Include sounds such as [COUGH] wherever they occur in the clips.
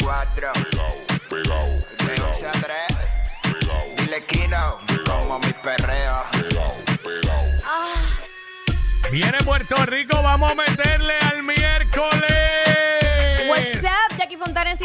Nueva 94. De 11 a 3. Dile Kino. Como mi perreo. Viene Puerto Rico, vamos a meterle al miércoles.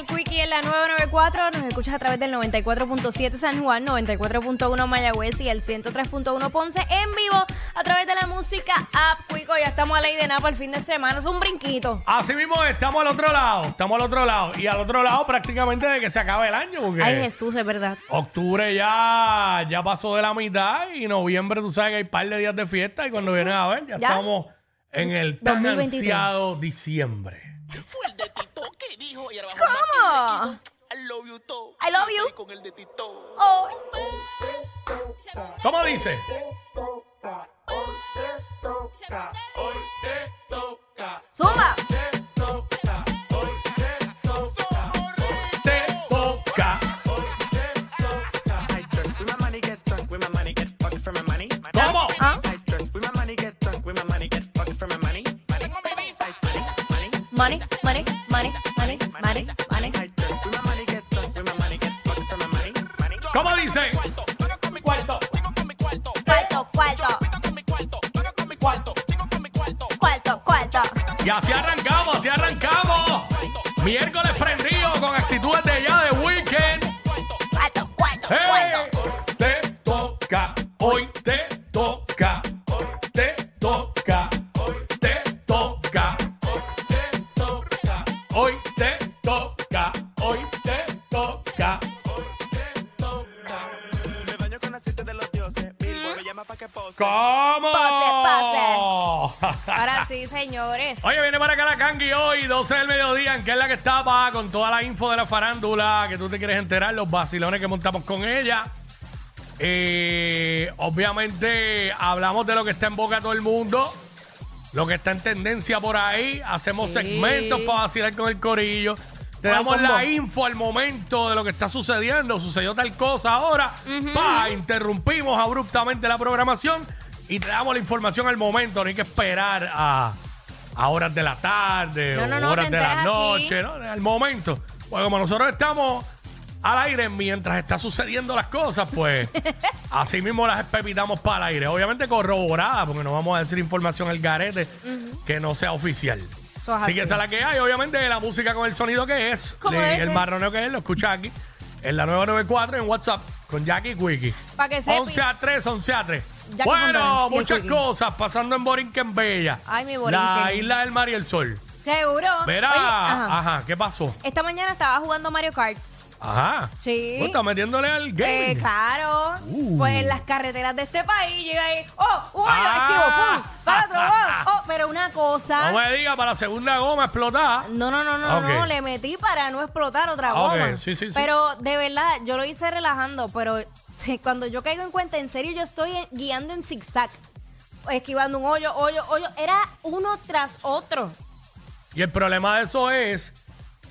El Quickie en la 994. Nos escuchas a través del 94.7 San Juan, 94.1 Mayagüez y el 103.1 Ponce en vivo a través de la música App Quico. Ya estamos a ley de nada para el fin de semana. Es un brinquito. Así mismo estamos al otro lado, estamos al otro lado. Y al otro lado prácticamente de que se acabe el año. Porque Ay, Jesús, es verdad. octubre ya, ya pasó de la mitad y noviembre tú sabes que hay par de días de fiesta y cuando vienes a ver ya, Ya. estamos en el tan 2023. ansiado diciembre. Dijo y ahora I love you todo. I love you. Estoy con el de Tito. Oh. ¿Cómo dice? Te toca. Money, money, money, money, money. ¿Cómo dice? Cuarto. Cuarto, cuarto. Cuarto, cuarto. Y así arrancamos, así arrancamos. Miércoles prendido con actitudes de ya de weekend. Cuarto, cuarto, ¡Hey! cuarto. Llama pa' que pose. ¿Cómo? Pase, [LAUGHS] Ahora sí, señores. Oye, viene para acá la Kangi hoy, 12 del mediodía, en que es la que estaba con toda la info de la farándula, que tú te quieres enterar, los vacilones que montamos con ella. Eh, obviamente hablamos de lo que está en boca de todo el mundo, lo que está en tendencia por ahí, hacemos Sí. segmentos para vacilar con el corillo. Te damos la info al momento de lo que está sucediendo. Sucedió tal cosa ahora. Pa, interrumpimos abruptamente la programación y te damos la información al momento. No hay que esperar a, a horas de la tarde No, o no, no, horas te de la enteras aquí. noche, ¿no? Al momento. Pues como nosotros estamos al aire mientras está sucediendo las cosas, pues [LAUGHS] así mismo las espepitamos para el aire. Obviamente corroborada, porque no vamos a decir información al garete que no sea oficial. Eso es Así que esa es la que hay. Obviamente la música con el sonido que es. Como de- debe el ser. marroneo que es, lo escucha aquí. En la 994 en WhatsApp con Jackie Quickie. Pa' que sepis. 11 a 3, 11 a 3. Jackie bueno, Fontanes, sí, muchas Quickie. cosas pasando en Borinquen Bella. Ay, mi La Borinquen. isla del mar y el sol. Seguro. Verá, Oye, ajá. ajá. ¿qué pasó? Esta mañana estaba jugando Mario Kart. Ajá. Sí. Tú estás metiéndole al game. Eh, claro. Uh. Pues en las carreteras de este país llega ahí. ¡Oh! ¡Un año! Ah. ¡Esquivo! ¡Pum! ¡Para otro! ¡Oh! [LAUGHS] ¡Oh! Pero una cosa. No me diga para la segunda goma explotada. No, no, no, no, no, le metí para no explotar otra Ok, goma. sí, sí, sí. Pero de verdad, yo lo hice relajando, pero [LAUGHS] cuando yo caigo en cuenta, en serio, yo estoy guiando en zigzag, esquivando un hoyo, hoyo, hoyo, era uno tras otro. Y el problema de eso es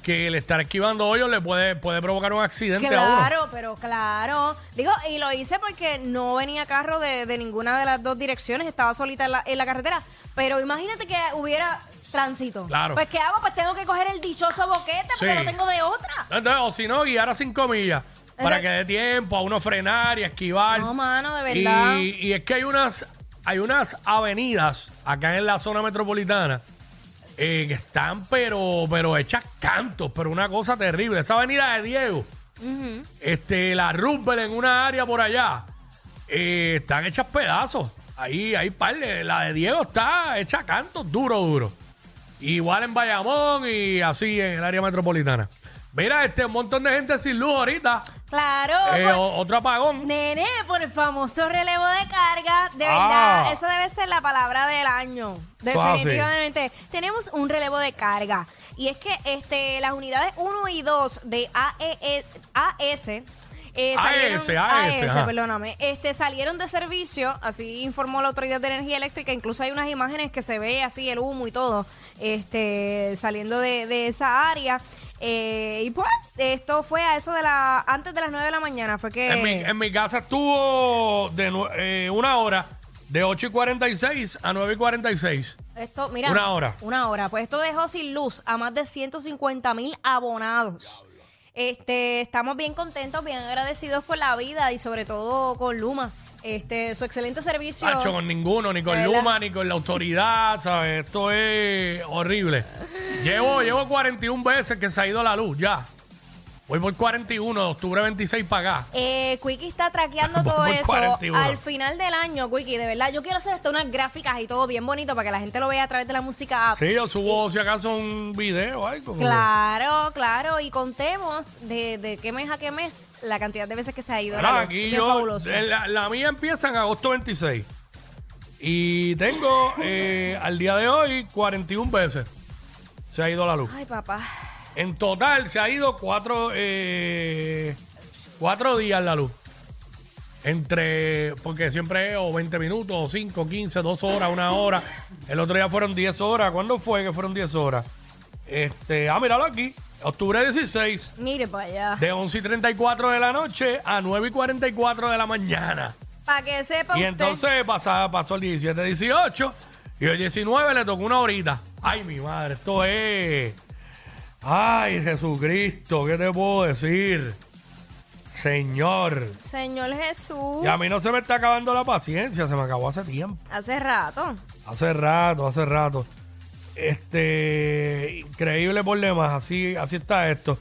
que el estar esquivando hoyos le puede, puede provocar un accidente a uno. Claro, pero claro. Digo, y lo hice porque no venía carro de, de ninguna de las dos direcciones, estaba solita en la, en la carretera. Pero imagínate que hubiera tránsito. Claro. Pues, ¿qué hago? Pues tengo que coger el dichoso boquete porque Sí. no tengo de otra. Entonces, o si no, guiar a cinco millas. para que dé tiempo a uno frenar y esquivar. No, mano, de verdad. Y, y es que hay unas, hay unas avenidas acá en la zona metropolitana eh, que están pero, pero hechas cantos, pero una cosa terrible. Esa avenida de Diego, este, la Roosevelt en una área por allá, eh, están hechas pedazos. Ahí, ahí, par la de Diego está hecha cantos, duro, duro. Igual en Bayamón y así en el área metropolitana. Mira, este un montón de gente sin luz ahorita. Claro. Eh, por- o- otro apagón. Nene, por el famoso relevo de carga, de Ah. verdad, esa debe ser la palabra del año. Así. Definitivamente. Tenemos un relevo de carga. Y es que este, las unidades 1 y 2 de AEE AS. Eh, salieron, AES, AES, ajá. perdóname. Este, salieron de servicio, así informó la Autoridad de Energía Eléctrica. Incluso hay unas imágenes que se ve así el humo y todo, este, saliendo de, de esa área. Eh, y pues, esto fue a eso de la. Antes de las 9 de la mañana. Fue que. En mi, en mi casa estuvo de eh, una hora, de 8 y 46 a 9 y 46. Esto, mira. Una hora. Una hora. Pues esto dejó sin luz a más de 150 mil abonados. Este, estamos bien contentos, bien agradecidos con la vida y sobre todo con Luma. Este, su excelente servicio. Hacho, con ninguno, ni con verdad. Luma, ni con la autoridad, ¿sabes? Esto es horrible. Llevo, llevo 41 veces que se ha ido la luz, ya. Voy por 41, de octubre 26 para acá. Eh, Quickie está traqueando [LAUGHS] todo eso 41. al final del año, Quickie, de verdad. Yo quiero hacer hasta unas gráficas y todo bien bonito para que la gente lo vea a través de la música app. Sí, yo subo si acaso un video o algo. Claro, claro, y contemos de, de qué mes a qué mes la cantidad de veces que se ha ido. Luz. aquí yo, eh, la, la mía empieza en agosto 26. Y tengo eh, al día de hoy 41 veces. Se ha ido la luz. Ay, papá. En total se ha ido cuatro, eh, cuatro días la luz. Entre, porque siempre es o 20 minutos, o 5, 15, 2 horas, una hora. El otro día fueron 10 horas. ¿Cuándo fue que fueron 10 horas? Este, ah, míralo aquí. Octubre 16, Mire para allá. de 11 y 34 de la noche a 9 y 44 de la mañana. Para que sepa Y usted. entonces pasó el 17, 18 y el 19 le tocó una horita. Ay, mi madre, esto es. Ay, Jesucristo, ¿qué te puedo decir? Señor. Señor Jesús. Y a mí no se me está acabando la paciencia, se me acabó hace tiempo. Hace rato. Hace rato, hace rato. Este, increíble por demás, así, así está esto.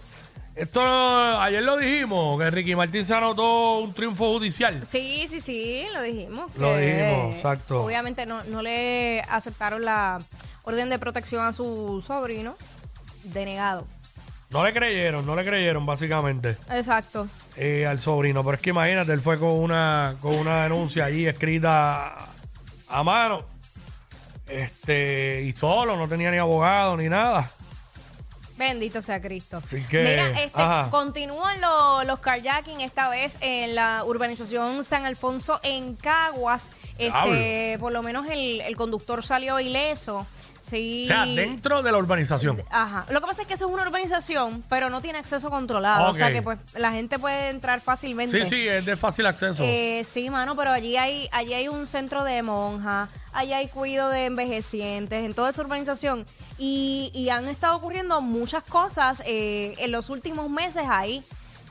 Esto, ayer lo dijimos, que Ricky Martín se anotó un triunfo judicial. Sí, sí, sí, lo dijimos. Lo dijimos, exacto. Obviamente no, no le aceptaron la orden de protección a su sobrino. Denegado. No le creyeron, no le creyeron, básicamente. Exacto. eh, al sobrino. Pero es que imagínate, él fue con una, con una denuncia allí escrita a mano. Este, y solo, no tenía ni abogado ni nada. Bendito sea Cristo. Así que, Mira, este, ajá. continúan lo- los carjacking esta vez en la urbanización San Alfonso en Caguas. Este, por lo menos el, el conductor salió ileso. Sí. O sea, dentro de la urbanización. Ajá. Lo que pasa es que eso es una urbanización, pero no tiene acceso controlado. O sea que pues la gente puede entrar fácilmente. Sí, sí, es de fácil acceso. Eh, sí, mano, pero allí hay, allí hay un centro de monjas, allí hay cuido de envejecientes, en toda esa urbanización. Y, y han estado ocurriendo muchas cosas eh, en los últimos meses ahí.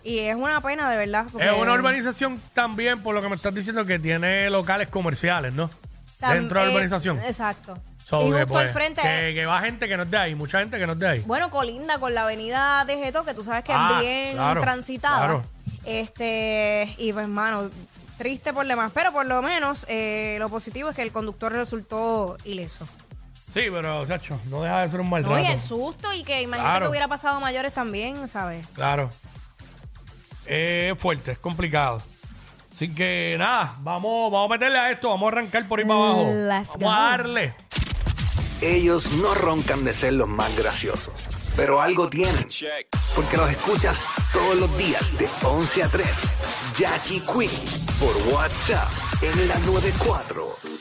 Y es una pena, de verdad. porque- es una urbanización también, por lo que me estás diciendo, que tiene locales comerciales, ¿no? Tam- Dentro de la eh, urbanización. exacto. So, y que, justo pues, al frente. Que, que va gente que no es de ahí, mucha gente que no es de ahí. Bueno, colinda con la avenida de Geto, que tú sabes que Ah, es bien claro, transitada. claro. Este, y pues, mano, triste por demás. Pero por lo menos eh, lo positivo es que el conductor resultó ileso. Sí, pero, chacho, no deja de ser un mal No, y el susto y que imagínate Claro. que hubiera pasado a mayores también, ¿sabes? Claro. Es fuerte, es complicado. Así que nada, vamos, vamos a meterle a esto, vamos a arrancar por ahí para abajo. Let's vamos a darle. Ellos no roncan de ser los más graciosos, pero algo tienen. Porque los escuchas todos los días de 11 a 3. Jackie Quinn por WhatsApp en la 94.